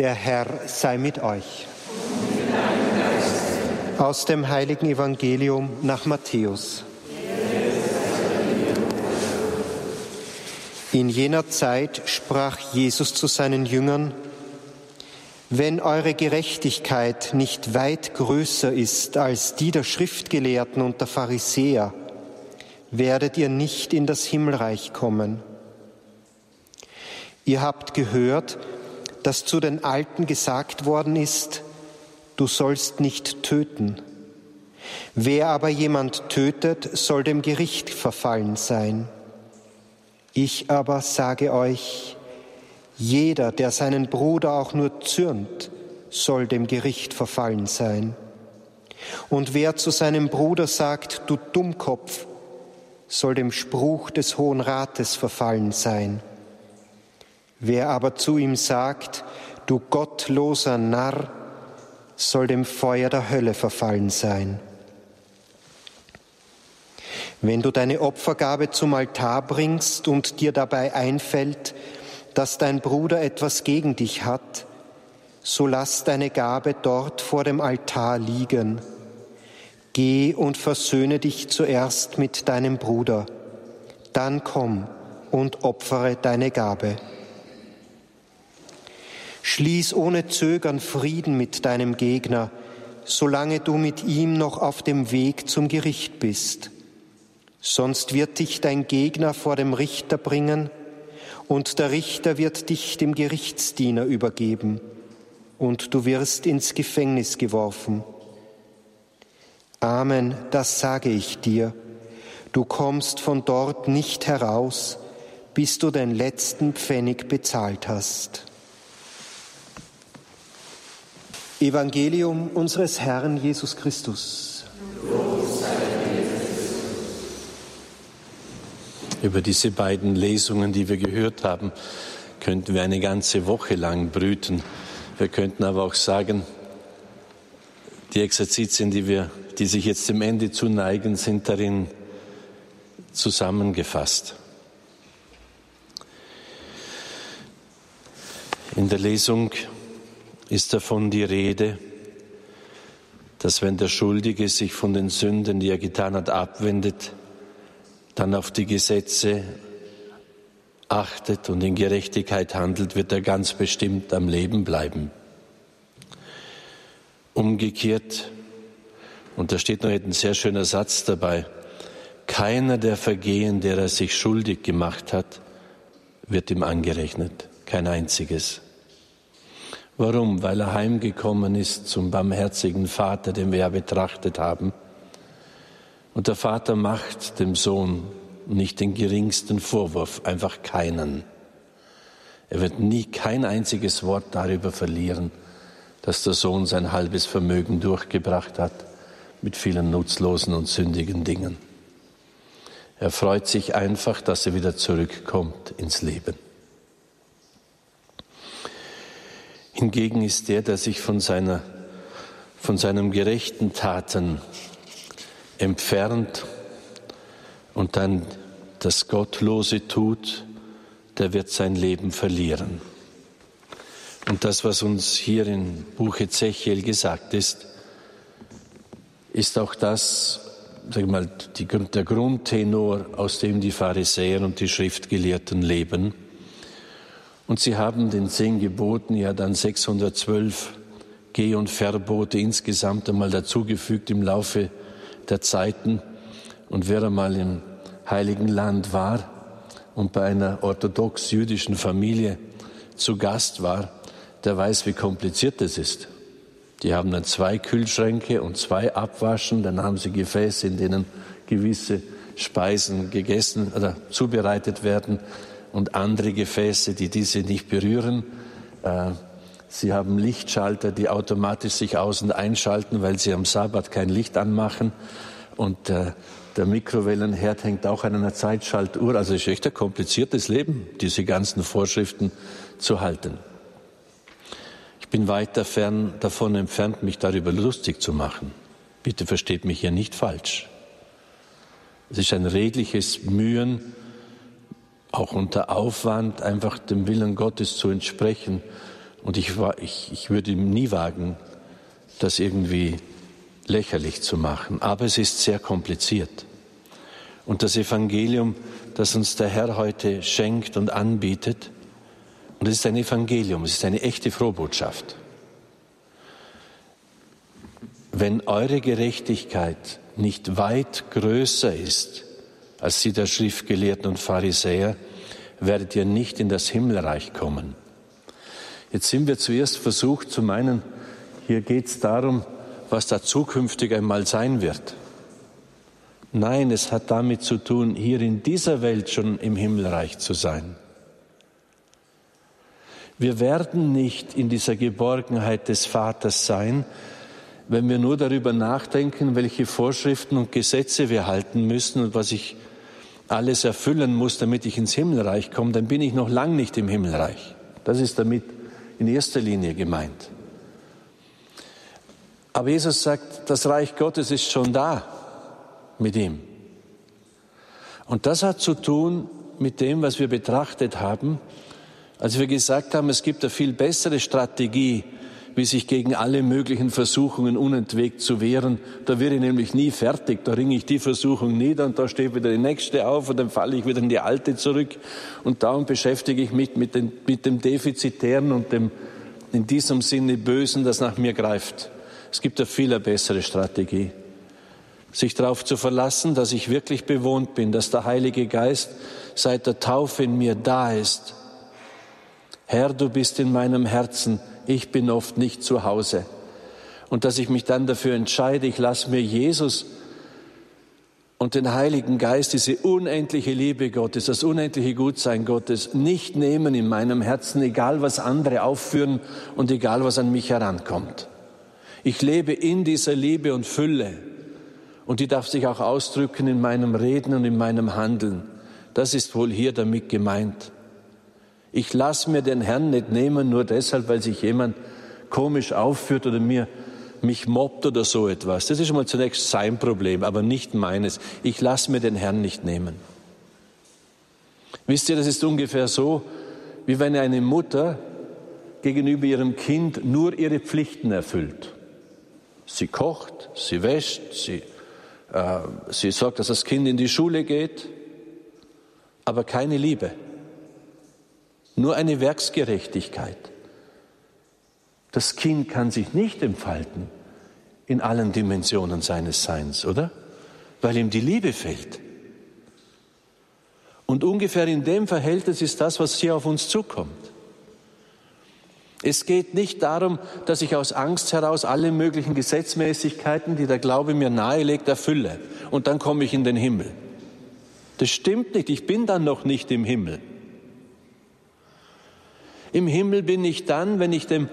Der Herr sei mit euch. Aus dem heiligen Evangelium nach Matthäus. In jener Zeit sprach Jesus zu seinen Jüngern, wenn eure Gerechtigkeit nicht weit größer ist als die der Schriftgelehrten und der Pharisäer, werdet ihr nicht in das Himmelreich kommen. Ihr habt gehört, dass zu den Alten gesagt worden ist, du sollst nicht töten. Wer aber jemand tötet, soll dem Gericht verfallen sein. Ich aber sage euch, jeder, der seinen Bruder auch nur zürnt, soll dem Gericht verfallen sein. Und wer zu seinem Bruder sagt, du Dummkopf, soll dem Spruch des Hohen Rates verfallen sein. Wer aber zu ihm sagt, du gottloser Narr, soll dem Feuer der Hölle verfallen sein. Wenn du deine Opfergabe zum Altar bringst und dir dabei einfällt, dass dein Bruder etwas gegen dich hat, so lass deine Gabe dort vor dem Altar liegen. Geh und versöhne dich zuerst mit deinem Bruder, dann komm und opfere deine Gabe. Schließ ohne Zögern Frieden mit deinem Gegner, solange du mit ihm noch auf dem Weg zum Gericht bist. Sonst wird dich dein Gegner vor dem Richter bringen, und der Richter wird dich dem Gerichtsdiener übergeben, und du wirst ins Gefängnis geworfen. Amen, das sage ich dir. Du kommst von dort nicht heraus, bis du den letzten Pfennig bezahlt hast. Evangelium unseres Herrn Jesus Christus. Über diese beiden Lesungen, die wir gehört haben, könnten wir eine ganze Woche lang brüten. Wir könnten aber auch sagen, die Exerzitien, die, wir, die sich jetzt dem Ende zuneigen, sind darin zusammengefasst. In der Lesung ist davon die Rede, dass wenn der Schuldige sich von den Sünden, die er getan hat, abwendet, dann auf die Gesetze achtet und in Gerechtigkeit handelt, wird er ganz bestimmt am Leben bleiben. Umgekehrt, und da steht noch ein sehr schöner Satz dabei, keiner der Vergehen, der er sich schuldig gemacht hat, wird ihm angerechnet, kein einziges. Warum? Weil er heimgekommen ist zum barmherzigen Vater, den wir ja betrachtet haben. Und der Vater macht dem Sohn nicht den geringsten Vorwurf, einfach keinen. Er wird nie kein einziges Wort darüber verlieren, dass der Sohn sein halbes Vermögen durchgebracht hat mit vielen nutzlosen und sündigen Dingen. Er freut sich einfach, dass er wieder zurückkommt ins Leben. Hingegen ist der, der sich von, seiner, von seinem gerechten Taten entfernt und dann das Gottlose tut, der wird sein Leben verlieren. Und das, was uns hier im Buch Ezechiel gesagt ist, ist auch das, sag mal, die, der Grundtenor, aus dem die Pharisäer und die Schriftgelehrten leben. Und sie haben den zehn Geboten ja dann 612 Geh- und Verbote insgesamt einmal dazugefügt im Laufe der Zeiten. Und wer einmal im Heiligen Land war und bei einer orthodox-jüdischen Familie zu Gast war, der weiß, wie kompliziert das ist. Die haben dann zwei Kühlschränke und zwei Abwaschen, dann haben sie Gefäße, in denen gewisse Speisen gegessen oder zubereitet werden und andere Gefäße, die diese nicht berühren. Äh, sie haben Lichtschalter, die automatisch sich aus- und einschalten, weil sie am Sabbat kein Licht anmachen. Und äh, der Mikrowellenherd hängt auch an einer Zeitschaltuhr. Also es ist echt ein kompliziertes Leben, diese ganzen Vorschriften zu halten. Ich bin weit davon entfernt, mich darüber lustig zu machen. Bitte versteht mich hier nicht falsch. Es ist ein redliches Mühen, auch unter Aufwand einfach dem Willen Gottes zu entsprechen, Und ich, ich, ich würde nie wagen, das irgendwie lächerlich zu machen. Aber es ist sehr kompliziert. Und das Evangelium, das uns der Herr heute schenkt und anbietet, und es ist ein Evangelium, es ist eine echte Frohbotschaft. Wenn eure Gerechtigkeit nicht weit größer ist als die der Schriftgelehrten und Pharisäer, werdet ihr nicht in das Himmelreich kommen. Jetzt sind wir zuerst versucht zu meinen, hier geht es darum, was da zukünftig einmal sein wird. Nein, es hat damit zu tun, hier in dieser Welt schon im Himmelreich zu sein. Wir werden nicht in dieser Geborgenheit des Vaters sein, wenn wir nur darüber nachdenken, welche Vorschriften und Gesetze wir halten müssen und was ich alles erfüllen muss, damit ich ins Himmelreich komme, dann bin ich noch lang nicht im Himmelreich. Das ist damit in erster Linie gemeint. Aber Jesus sagt, das Reich Gottes ist schon da mit ihm. Und das hat zu tun mit dem, was wir betrachtet haben, als wir gesagt haben, es gibt eine viel bessere Strategie, wie sich gegen alle möglichen Versuchungen unentwegt zu wehren. Da wäre ich nämlich nie fertig. Da ringe ich die Versuchung nieder und da steht wieder die nächste auf und dann falle ich wieder in die alte zurück. Und darum beschäftige ich mich mit, den, mit dem Defizitären und dem in diesem Sinne Bösen, das nach mir greift. Es gibt eine viel bessere Strategie. Sich darauf zu verlassen, dass ich wirklich bewohnt bin, dass der Heilige Geist seit der Taufe in mir da ist. Herr, du bist in meinem Herzen ich bin oft nicht zu Hause. Und dass ich mich dann dafür entscheide, ich lasse mir Jesus und den Heiligen Geist, diese unendliche Liebe Gottes, das unendliche Gutsein Gottes nicht nehmen in meinem Herzen, egal was andere aufführen und egal was an mich herankommt. Ich lebe in dieser Liebe und Fülle und die darf sich auch ausdrücken in meinem Reden und in meinem Handeln. Das ist wohl hier damit gemeint. Ich lasse mir den Herrn nicht nehmen, nur deshalb, weil sich jemand komisch aufführt oder mir mich mobbt oder so etwas. Das ist schon mal zunächst sein Problem, aber nicht meines. Ich lasse mir den Herrn nicht nehmen. Wisst ihr, das ist ungefähr so, wie wenn eine Mutter gegenüber ihrem Kind nur ihre Pflichten erfüllt. Sie kocht, sie wäscht, sie, äh, sie sorgt, dass das Kind in die Schule geht, aber keine Liebe nur eine Werksgerechtigkeit. Das Kind kann sich nicht entfalten in allen Dimensionen seines Seins, oder? Weil ihm die Liebe fehlt. Und ungefähr in dem Verhältnis ist das, was hier auf uns zukommt. Es geht nicht darum, dass ich aus Angst heraus alle möglichen Gesetzmäßigkeiten, die der Glaube mir nahelegt, erfülle und dann komme ich in den Himmel. Das stimmt nicht, ich bin dann noch nicht im Himmel. Im Himmel bin ich dann, wenn ich, dem,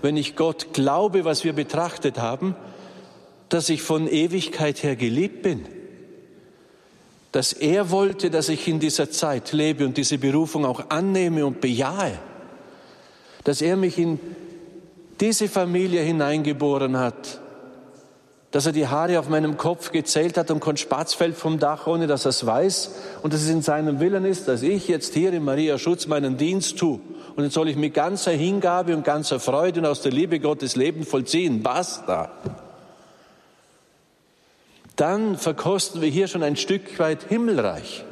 wenn ich Gott glaube, was wir betrachtet haben, dass ich von Ewigkeit her geliebt bin. Dass er wollte, dass ich in dieser Zeit lebe und diese Berufung auch annehme und bejahe. Dass er mich in diese Familie hineingeboren hat, dass er die Haare auf meinem Kopf gezählt hat und kein Spatz fällt vom Dach, ohne dass er es weiß und dass es in seinem Willen ist, dass ich jetzt hier in Maria Schutz meinen Dienst tue und jetzt soll ich mit ganzer Hingabe und ganzer Freude und aus der Liebe Gottes Leben vollziehen. Basta. Dann verkosten wir hier schon ein Stück weit Himmelreich.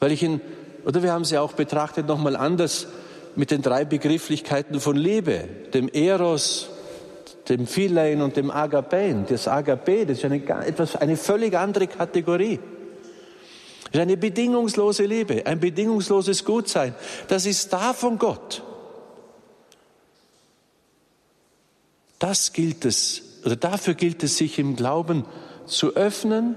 Weil ich in, oder wir haben sie auch betrachtet nochmal anders mit den drei Begrifflichkeiten von Liebe, dem Eros, dem Philein und dem Agapein. Das Agape, das ist eine, etwas, eine völlig andere Kategorie. Das ist eine bedingungslose Liebe, ein bedingungsloses Gutsein. Das ist da von Gott. Das gilt es, oder dafür gilt es, sich im Glauben zu öffnen,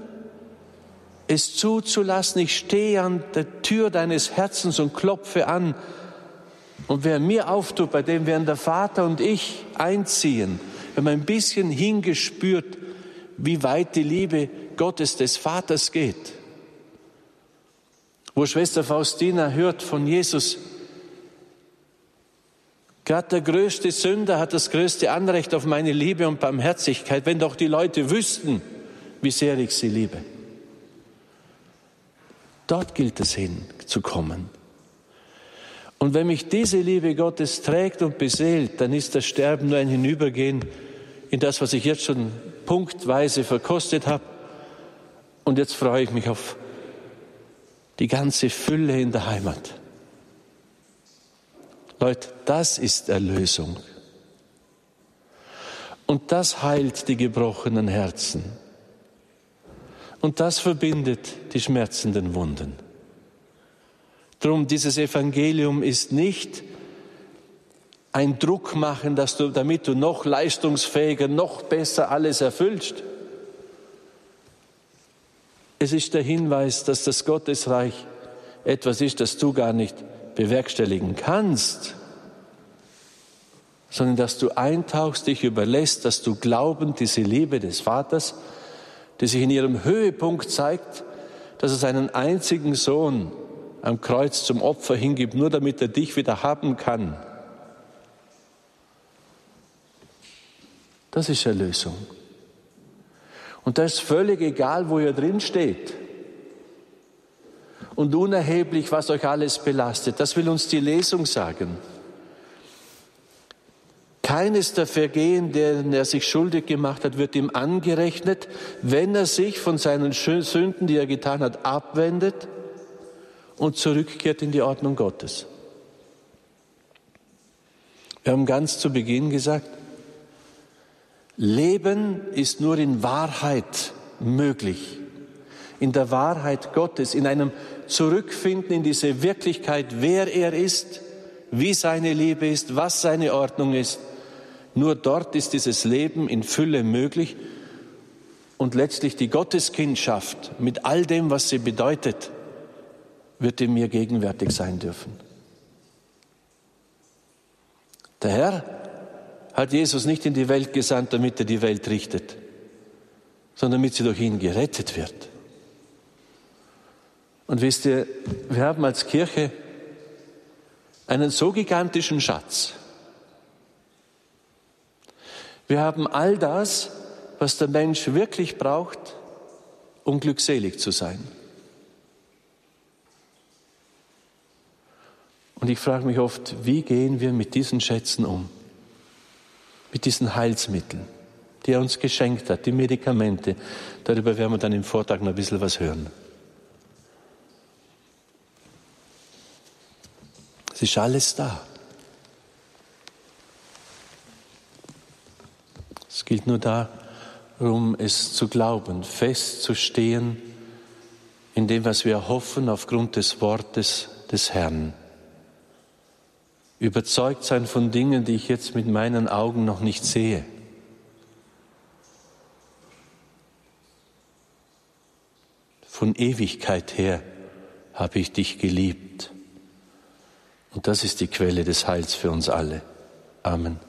es zuzulassen. Ich stehe an der Tür deines Herzens und klopfe an. Und wer mir auftut, bei dem werden der Vater und ich einziehen wenn man ein bisschen hingespürt, wie weit die Liebe Gottes des Vaters geht. Wo Schwester Faustina hört von Jesus, gerade der größte Sünder hat das größte Anrecht auf meine Liebe und Barmherzigkeit, wenn doch die Leute wüssten, wie sehr ich sie liebe. Dort gilt es hinzukommen. Und wenn mich diese Liebe Gottes trägt und beseelt, dann ist das Sterben nur ein Hinübergehen in das, was ich jetzt schon punktweise verkostet habe. Und jetzt freue ich mich auf die ganze Fülle in der Heimat. Leute, das ist Erlösung. Und das heilt die gebrochenen Herzen. Und das verbindet die schmerzenden Wunden. Drum, dieses Evangelium ist nicht ein Druck machen, dass du, damit du noch leistungsfähiger, noch besser alles erfüllst. Es ist der Hinweis, dass das Gottesreich etwas ist, das du gar nicht bewerkstelligen kannst, sondern dass du eintauchst, dich überlässt, dass du glaubend diese Liebe des Vaters, die sich in ihrem Höhepunkt zeigt, dass er seinen einzigen Sohn am Kreuz zum Opfer hingibt, nur damit er dich wieder haben kann. Das ist Erlösung. Und das ist völlig egal, wo ihr drin steht. Und unerheblich, was euch alles belastet. Das will uns die Lesung sagen. Keines der Vergehen, deren er sich schuldig gemacht hat, wird ihm angerechnet, wenn er sich von seinen Sünden, die er getan hat, abwendet und zurückkehrt in die Ordnung Gottes. Wir haben ganz zu Beginn gesagt, Leben ist nur in Wahrheit möglich, in der Wahrheit Gottes, in einem Zurückfinden in diese Wirklichkeit, wer er ist, wie seine Liebe ist, was seine Ordnung ist. Nur dort ist dieses Leben in Fülle möglich und letztlich die Gotteskindschaft mit all dem, was sie bedeutet, wird in mir gegenwärtig sein dürfen. Der Herr hat Jesus nicht in die Welt gesandt, damit er die Welt richtet, sondern damit sie durch ihn gerettet wird. Und wisst ihr, wir haben als Kirche einen so gigantischen Schatz. Wir haben all das, was der Mensch wirklich braucht, um glückselig zu sein. Und ich frage mich oft, wie gehen wir mit diesen Schätzen um? Mit diesen Heilsmitteln, die er uns geschenkt hat, die Medikamente. Darüber werden wir dann im Vortrag noch ein bisschen was hören. Es ist alles da. Es gilt nur darum, es zu glauben, festzustehen in dem, was wir hoffen aufgrund des Wortes des Herrn überzeugt sein von Dingen, die ich jetzt mit meinen Augen noch nicht sehe. Von Ewigkeit her habe ich dich geliebt. Und das ist die Quelle des Heils für uns alle. Amen.